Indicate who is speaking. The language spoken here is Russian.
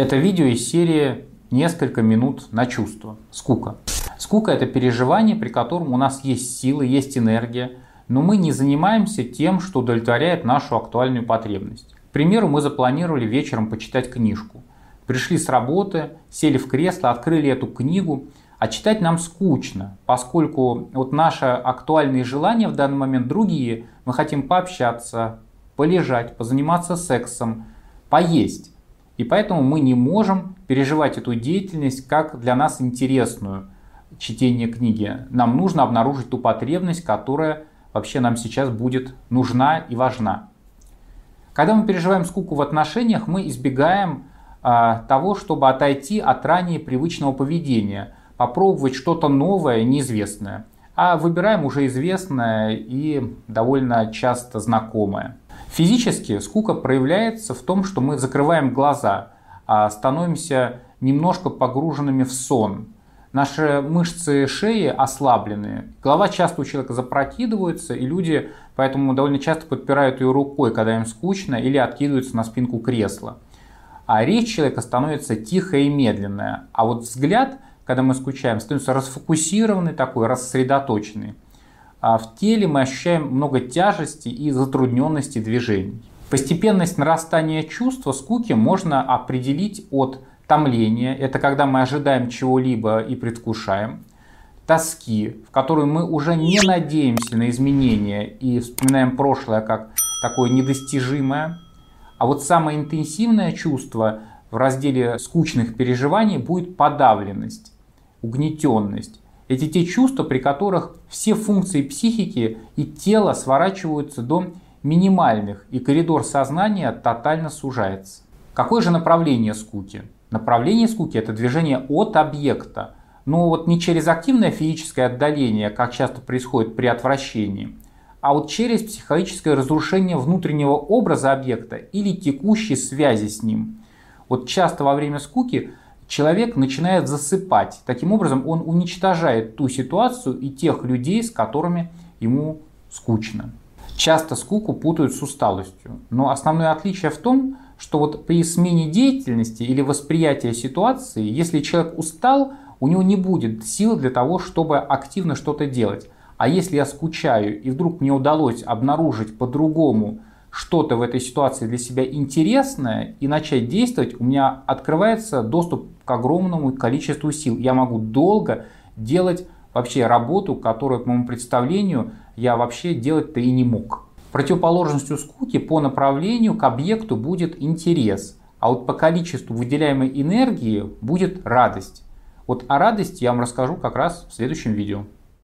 Speaker 1: Это видео из серии «Несколько минут на чувство». Скука. Скука – это переживание, при котором у нас есть силы, есть энергия, но мы не занимаемся тем, что удовлетворяет нашу актуальную потребность. К примеру, мы запланировали вечером почитать книжку. Пришли с работы, сели в кресло, открыли эту книгу, а читать нам скучно, поскольку вот наши актуальные желания в данный момент другие. Мы хотим пообщаться, полежать, позаниматься сексом, поесть. И поэтому мы не можем переживать эту деятельность как для нас интересную чтение книги. Нам нужно обнаружить ту потребность, которая вообще нам сейчас будет нужна и важна. Когда мы переживаем скуку в отношениях, мы избегаем а, того, чтобы отойти от ранее привычного поведения, попробовать что-то новое, неизвестное, а выбираем уже известное и довольно часто знакомое. Физически скука проявляется в том, что мы закрываем глаза, а становимся немножко погруженными в сон. Наши мышцы шеи ослаблены, голова часто у человека запрокидывается, и люди поэтому довольно часто подпирают ее рукой, когда им скучно, или откидываются на спинку кресла. А речь человека становится тихая и медленная, а вот взгляд, когда мы скучаем, становится расфокусированный такой, рассредоточенный а в теле мы ощущаем много тяжести и затрудненности движений. Постепенность нарастания чувства скуки можно определить от томления, это когда мы ожидаем чего-либо и предвкушаем, тоски, в которой мы уже не надеемся на изменения и вспоминаем прошлое как такое недостижимое. А вот самое интенсивное чувство в разделе скучных переживаний будет подавленность, угнетенность. Эти те чувства, при которых все функции психики и тела сворачиваются до минимальных, и коридор сознания тотально сужается. Какое же направление скуки? Направление скуки – это движение от объекта, но вот не через активное физическое отдаление, как часто происходит при отвращении, а вот через психологическое разрушение внутреннего образа объекта или текущей связи с ним. Вот часто во время скуки человек начинает засыпать. Таким образом, он уничтожает ту ситуацию и тех людей, с которыми ему скучно. Часто скуку путают с усталостью. Но основное отличие в том, что вот при смене деятельности или восприятия ситуации, если человек устал, у него не будет сил для того, чтобы активно что-то делать. А если я скучаю и вдруг мне удалось обнаружить по-другому что-то в этой ситуации для себя интересное и начать действовать, у меня открывается доступ к огромному количеству сил. Я могу долго делать вообще работу, которую, по моему представлению, я вообще делать-то и не мог. Противоположностью скуки по направлению к объекту будет интерес, а вот по количеству выделяемой энергии будет радость. Вот о радости я вам расскажу как раз в следующем видео.